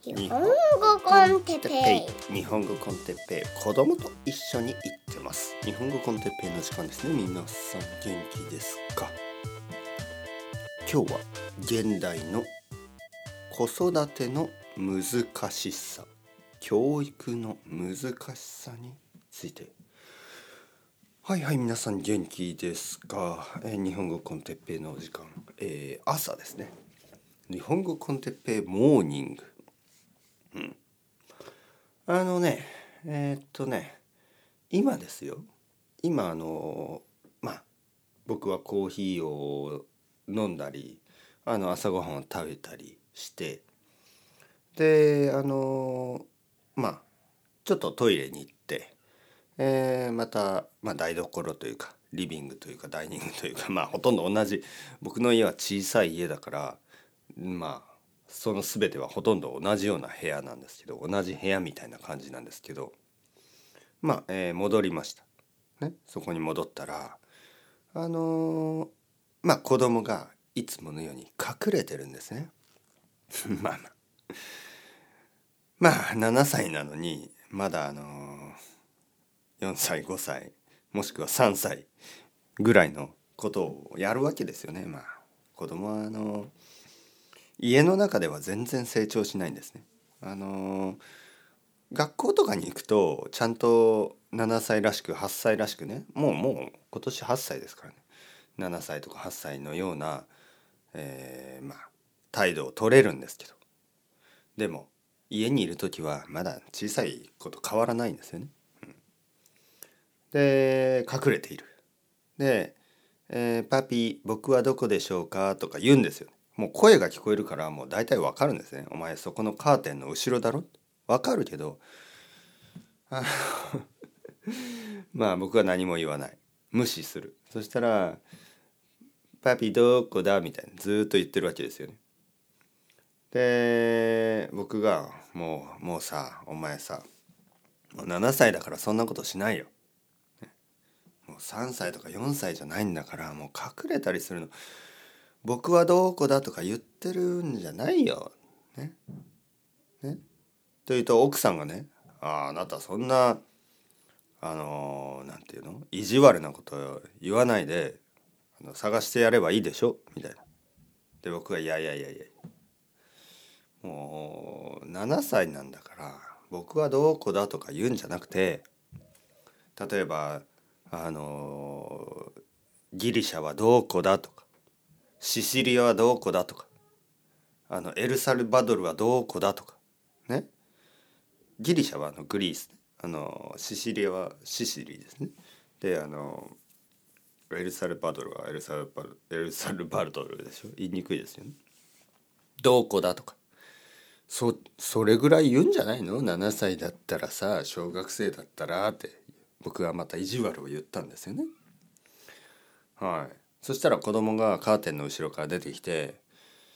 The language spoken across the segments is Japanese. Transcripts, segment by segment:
日本語コンテッペイ。日本語コンテッペイ。子供と一緒に行ってます。日本語コンテッペイの時間ですね。皆さん元気ですか？今日は現代の子育ての難しさ。教育の難しさについて。はいはい皆さん元気ですか、えー日本語コンテッペイのお時間、えー朝ですね。日本語コンテッペイモーニング。うん。あのねえーっとね今ですよ。今あのまあ僕はコーヒーを飲んだりあの朝ごはんを食べたりしてであのまあちょっとトイレに行って、えーまた、まあ、台所というかリビングというかダイニングというかまあほとんど同じ。僕の家は小さい家だからまあその全てはほとんど同じような部屋なんですけど同じ部屋みたいな感じなんですけどまあ、えー戻りました、ね、そこに戻ったらあのーまあ子供がいつものように隠れてるんですね。まあまあ7歳なのにまだあのー4歳5歳もしくは3歳ぐらいのことをやるわけですよね。まあ子供はあのー家の中では全然成長しないんですね。あのー学校とかに行くとちゃんと7歳らしく8歳らしくねもうもう今年8歳ですからね7歳とか8歳のような、えーまあ態度を取れるんですけどでも家にいる時はまだ小さいこと変わらないんですよね。うんで隠れている。で、えーパピ僕はどこでしょうか?」とか言うんですよ。もう声が聞こえるからもう大体わかるんですね。お前そこのカーテンの後ろだろ？わかるけどあ まあ僕は何も言わない無視するそしたら「パピどこだ?」みたいなずっと言ってるわけですよね。で僕が「もうもうさお前さもう7歳だからそんなことしないよ」ねもう3歳とか4歳じゃないんだからもう隠れたりするの僕はどうこだとか言ってるんじゃないよ。ね。ね。というと奥さんがね「ああなたそんなあのーなんていうの？意地悪なこと言わないであの探してやればいいでしょ」みたいな。で僕が「いやいやいやいやもう7歳なんだから僕はどうこだとか言うんじゃなくて例えばあのーギリシャはどうこだとかシシリアはどこだとか。あのエルサルバドルはどこだとか。ね。ギリシャはあのグリースあのシシリアはシシリですね。であのエルサルバドルはエルサルバルエルサルバドルでしょ。言いにくいですよね。どこだとか。そそれぐらい言うんじゃないの？7歳だったらさ小学生だったらって。僕はまた意地悪を言ったんですよね。はい。そしたら子供がカーテンの後ろから出てきて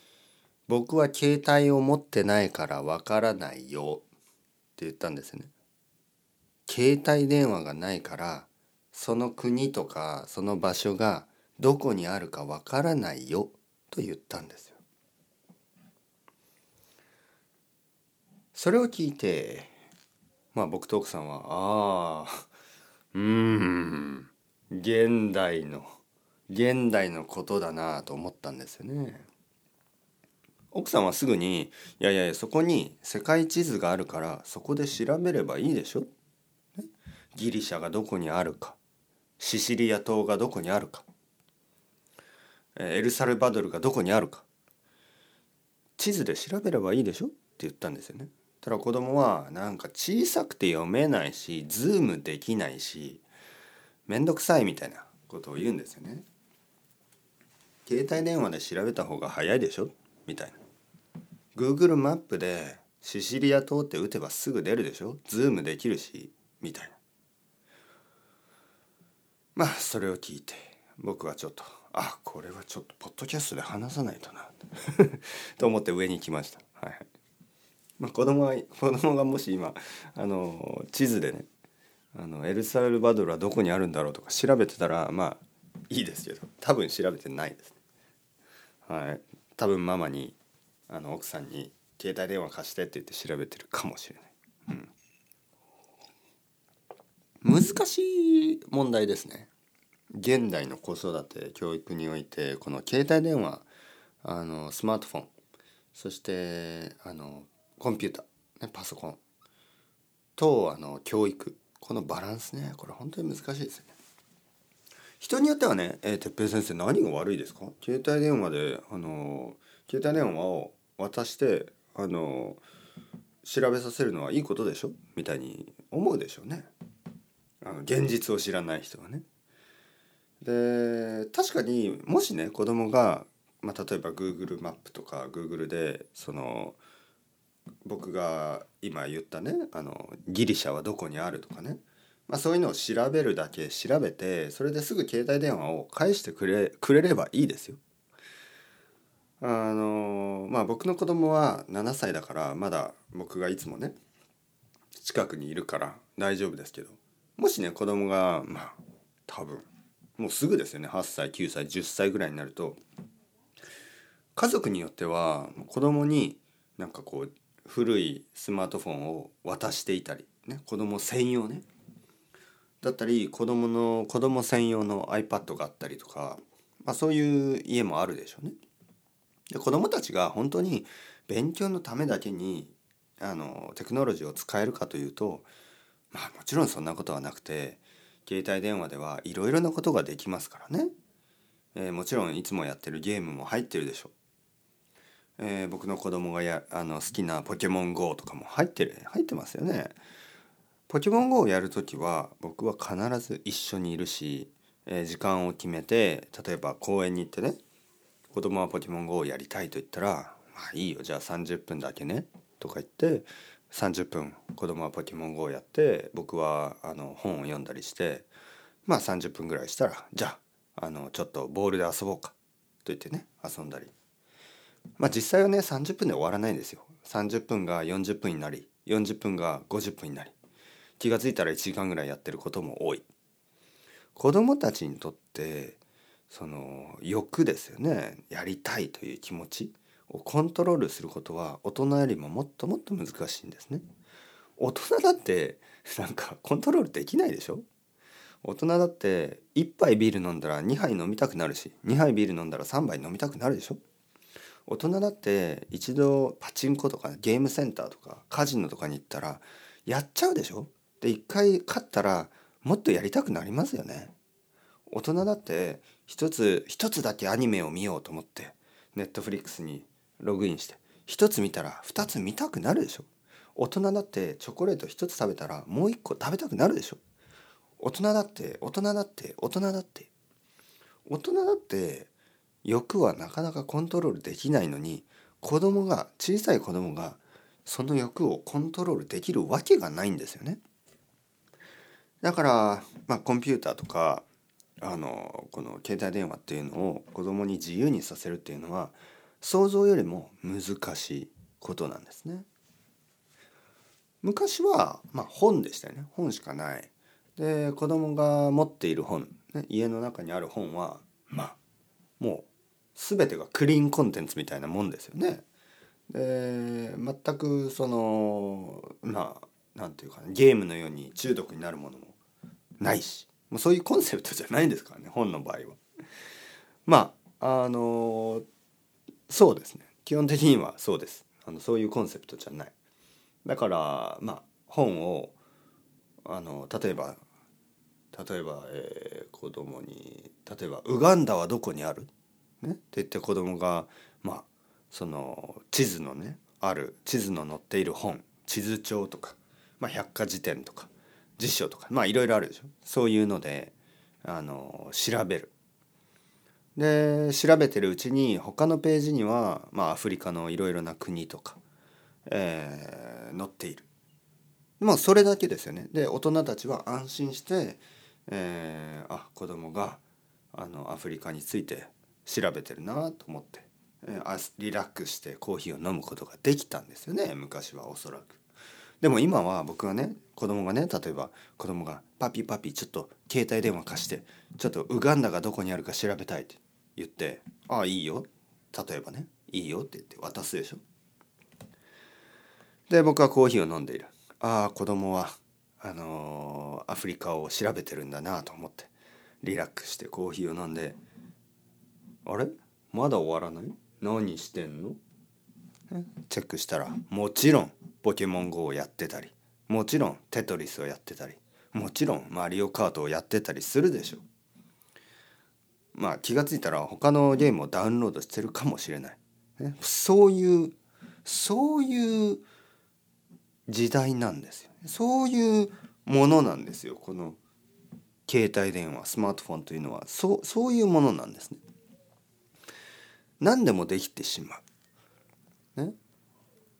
「僕は携帯を持ってないからわからないよ」って言ったんですね。携帯電話がないからその国とかその場所がどこにあるかわからないよと言ったんですよ。それを聞いてまあ僕と奥さんは「ああうん現代の現代のことだなと思ったんですよね。奥さんはすぐに「いやいやいやそこに世界地図があるからそこで調べればいいでしょ」ね？ギリシャがどこにあるかシシリア島がどこにあるかえエルサルバドルがどこにあるか地図で調べればいいでしょ？って言ったんですよね。ただ子供はなんか小さくて読めないしズームできないしめんどくさいみたいなことを言うんですよね。携帯電話で調べた方が早いでしょ？みたいな。Google マップでシシリア島って打てばすぐ出るでしょ？ズームできるし？みたいな。まあそれを聞いて僕はちょっとあこれはちょっとポッドキャストで話さないとな と思って上に行きました。はいはいまあ、子供は子供がもし今あの地図でねあのエルサルバドルはどこにあるんだろうとか調べてたらまあいいですけど多分調べてないですね。はい、多分ママにあの奥さんに携帯電話貸してって言って調べてるかもしれない、うん、難しい問題ですね。現代の子育て教育においてこの携帯電話あのスマートフォンそしてあのコンピューター、ね、パソコンとあの教育このバランスねこれ本当に難しいですよね。人によってはね「えー、哲平先生何が悪いですか？携帯電話であの携帯電話を渡してあの調べさせるのはいいことでしょ？みたいに思うでしょうね。あの現実を知らない人はね。で確かにもしね子供がまあ、例えば Google マップとか Google でその僕が今言ったねあのギリシャはどこにあるとかね。まあ、そういうのを調べるだけ調べてそれですぐ携帯電話を返してくれくれればいいですよ。あのまあ僕の子供は7歳だからまだ僕がいつもね近くにいるから大丈夫ですけどもしね子供がまあ多分もうすぐですよね8歳9歳10歳ぐらいになると家族によっては子供になんかこう古いスマートフォンを渡していたりね子供専用ねだったり子供の子供専用の iPad があったりとか、まあ、そういう家もあるでしょうね。で子供たちが本当に勉強のためだけにあのテクノロジーを使えるかというとまあもちろんそんなことはなくて携帯電話ではいろいろなことができますからね、えー、もちろんいつもやってるゲームも入ってるでしょう、えー、僕の子供がやあの好きな「ポケモン GO」とかも入ってる入ってますよね。ポケモン GO をやる時は僕は必ず一緒にいるし、え、時間を決めて例えば公園に行ってね子供はポケモン GO をやりたいと言ったら「まあいいよじゃあ30分だけね」とか言って30分子供はポケモン GO をやって僕はあの本を読んだりしてまあ30分ぐらいしたらじゃああのちょっとボールで遊ぼうかと言ってね遊んだり。まあ実際はね30分で終わらないんですよ。30分が40分になり40分が50分になり。気が付いたら1時間ぐらいやってることも多い。子供たちにとってその欲ですよね。やりたいという気持ちをコントロールすることは大人よりももっともっと難しいんですね。大人だってなんかコントロールできないでしょ？大人だって1杯ビール飲んだら2杯飲みたくなるし2杯ビール飲んだら3杯飲みたくなるでしょ？大人だって一度パチンコとかゲームセンターとかカジノとかに行ったらやっちゃうでしょ？で一回勝ったらもっとやりたくなりますよね。大人だって一つ一つだけアニメを見ようと思ってネットフリックスにログインして一つ見たら二つ見たくなるでしょ。大人だってチョコレート一つ食べたらもう一個食べたくなるでしょ。大人だって大人だって大人だって。大人だって欲はなかなかコントロールできないのに子供が小さい子供がその欲をコントロールできるわけがないんですよね。だから、まあ、コンピューターとかあのこの携帯電話っていうのを子供に自由にさせるっていうのは想像よりも難しいことなんですね。昔は、まあ、本でしたよね本しかない。で子供が持っている本、ね、家の中にある本はまあもう全てがクリーンコンテンツみたいなもんですよね。で全くそのまあなんていうか、ね、ゲームのように中毒になるものもないしもうそういうコンセプトじゃないんですからね本の場合は。まああのそうですね基本的にはそうですあのそういうコンセプトじゃない。だからまあ本をあの例えば例えば、えー、子供に例えば「ウガンダはどこにある?」ね、って言って子供がまあその地図のねある地図の載っている本地図帳とか、まあ、百科事典とか辞書とかまあいろいろあるでしょそういうのであの調べる。で調べてるうちに他のページには、まあ、アフリカのいろいろな国とか、えー、載っている。もうそれだけですよね。で大人たちは安心して、えー、あ子供があのアフリカについて調べてるなと思って、えー、リラックスしてコーヒーを飲むことができたんですよね昔はおそらく。でも今は僕はね子供がね例えば子供が「パピパピちょっと携帯電話貸してちょっとウガンダがどこにあるか調べたい」って言って「ああいいよ」例えばね「いいよ」って言って渡すでしょ。で僕はコーヒーを飲んでいるああ子供はあのーアフリカを調べてるんだなと思ってリラックスしてコーヒーを飲んであれ？まだ終わらない？何してんの？チェックしたらもちろんポケモン GO をやってたりもちろんテトリスをやってたりもちろんマリオカートをやってたりするでしょまあ気が付いたら他のゲームをダウンロードしてるかもしれない、ね、そういうそういう時代なんですよ。そういうものなんですよ。この携帯電話スマートフォンというのは。そうそういうものなんですね。何でもできてしまう。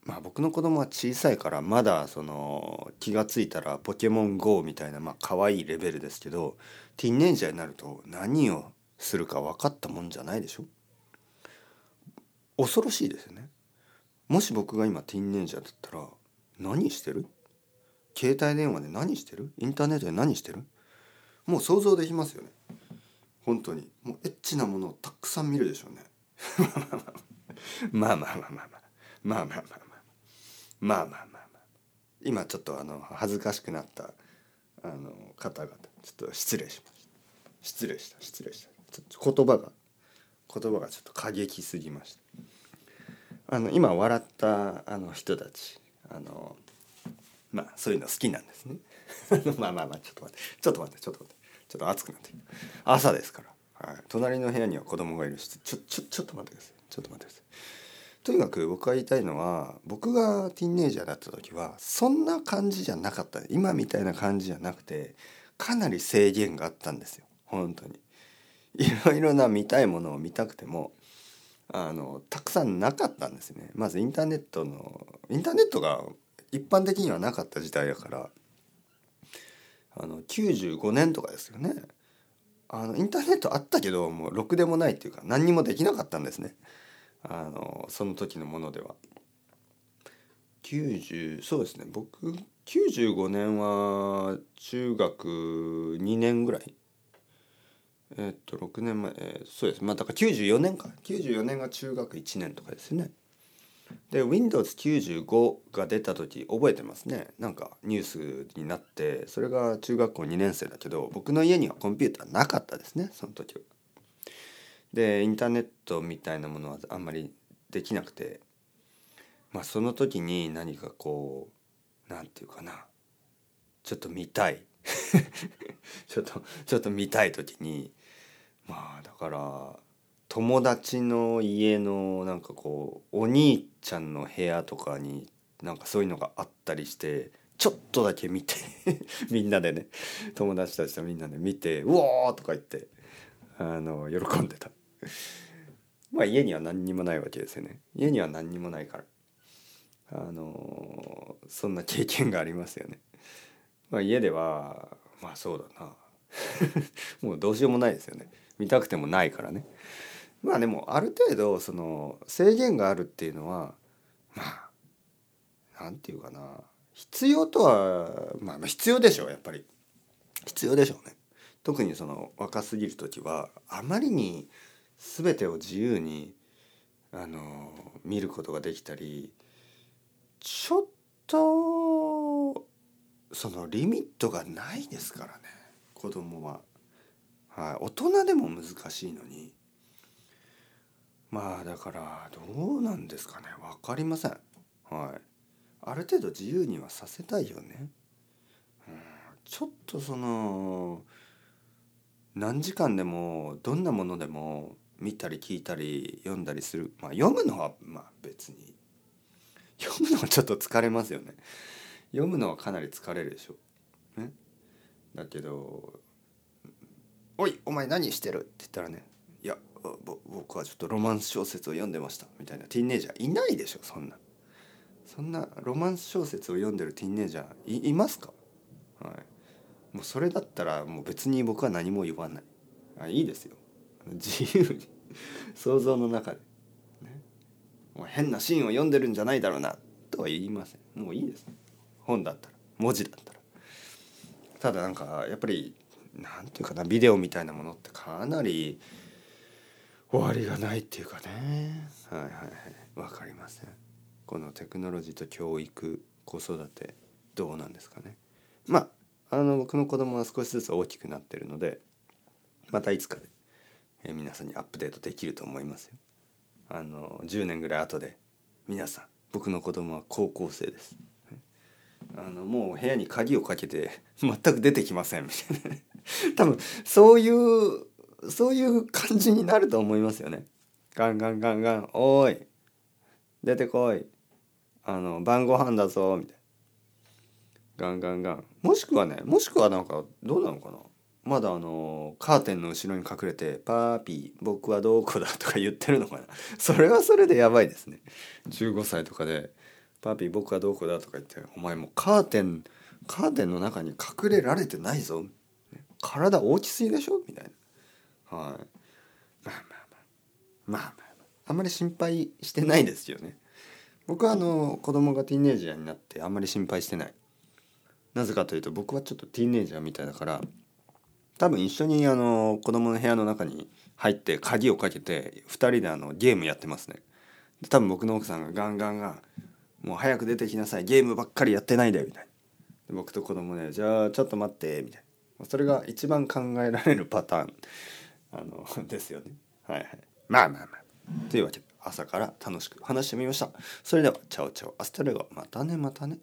まあ僕の子供は小さいからまだその気が付いたらポケモン GO みたいなまあ可愛いレベルですけどティンエイジャーになると何をするか分かったもんじゃないでしょ？恐ろしいですよね。もし僕が今ティンエイジャーだったら何してる？携帯電話で何してる？インターネットで何してる？もう想像できますよね。本当に。もうエッチなものをたくさん見るでしょうね。ま あまあまあまあまあまあ。まあまあまあ。まあまあまあまあ。今ちょっとあの恥ずかしくなったあの方々ちょっと失礼しました。失礼した失礼した。ちょっと言葉が言葉がちょっと過激すぎました。あの今笑ったあの人たちあのまあそういうの好きなんですね。まあまあまあちょっと待って。ちょっと待ってちょっと待って。ちょっと暑くなってきた。朝ですから、はい、隣の部屋には子供がいるしちょちょちょっと待ってください。ちょっと待ってください。とにかく僕が言いたいのは僕がティーンエイジャーだった時はそんな感じじゃなかった。今みたいな感じじゃなくてかなり制限があったんですよ。本当に。いろいろな見たいものを見たくてもあのたくさんなかったんですね。まずインターネットのインターネットが一般的にはなかった時代だから。あの95年とかですよね。あのインターネットあったけどもうろくでもないっていうか何にもできなかったんですね。あのその時のものでは。90そうですね。僕95年は中学2年ぐらい。えっと6年前、えーそうです。まあだから94年か。94年が中学1年とかですね。で Windows95 が出た時覚えてますね。なんかニュースになってそれが中学校2年生だけど僕の家にはコンピューターなかったですねその時は。でインターネットみたいなものはあんまりできなくてまあその時に何かこうなんていうかなちょっと見たい ちょっとちょっと見たい時にまあだから友達の家のなんかこうお兄ちゃんの部屋とかになんかそういうのがあったりしてちょっとだけ見て みんなでね友達たちとみんなで見て「うおー!」とか言ってあの喜んでた。まあ家には何にもないわけですよね。家には何にもないから。あのそんな経験がありますよね。まあ家ではまあそうだな もうどうしようもないですよね。見たくてもないからね。まあでもある程度その制限があるっていうのはまあなんていうかな必要とはまあ必要でしょうやっぱり必要でしょうね。特にその若すぎる時はあまりに全てを自由にあの見ることができたりちょっとそのリミットがないですからね子供は。はい、大人でも難しいのにまあだからどうなんですかね分かりません。はい、ある程度自由にはさせたいよね。うん、ちょっとその何時間でもどんなものでも見たり聞いたり読んだりする。まあ読むのはまあ別に。読むのはちょっと疲れますよね。読むのはかなり疲れるでしょ、ね、だけど「おいお前何してる?」って言ったらね「いや僕はちょっとロマンス小説を読んでました」みたいな。ティーンネイジャーいないでしょそんな。そんなロマンス小説を読んでるティーンネイジャーいいますか？はい。もうそれだったらもう別に僕は何も言わない。あいいですよ。自由に。想像の中で、ね、もう変なシーンを読んでるんじゃないだろうな。とは言いません。もういいです。ね本だったら。文字だったら。ただなんかやっぱりなんていうかなビデオみたいなものってかなり終わりがないっていうかね。はいはいはい。わかりません。このテクノロジーと教育子育てどうなんですかね。まああの僕の子供は少しずつ大きくなってるのでまたいつかで、えー皆さんにアップデートできると思いますよ。あの10年ぐらい後で皆さん僕の子供は高校生です。あのもう部屋に鍵をかけて全く出てきません。みたいなね多分そういうそういう感じになると思いますよね。ガンガンガンガン「おい出てこい。あの晩ご飯だぞ」みたいな。ガンガンガン。もしくはねもしくはなんかどうなのかな。まだあのカーテンの後ろに隠れて「パーピー僕はどこだ?」とか言ってるのかな。それはそれでやばいですね。15歳とかで「パーピー僕はどこだ?」とか言って「お前もうカーテンカーテンの中に隠れられてないぞ。体大きすぎでしょ」みたいな。はい。まあまあまあ。まあまああ。んまり心配してないですよね。僕はあの子供がティーンエイジャーになってあんまり心配してない。なぜかというと僕はちょっとティーンエイジャーみたいだから多分一緒にあの子供の部屋の中に入って鍵をかけて2人であのゲームやってますね。多分僕の奥さんがガンガンガン「もう早く出てきなさいゲームばっかりやってないで」みたいな。僕と子供ね「じゃあちょっと待って」みたいな。それが一番考えられるパターンあの ですよね。はいはい。まあまあまあ。というわけで朝から楽しく話してみました。それでは Ciao ciao。 Hasta luego。またね。またね。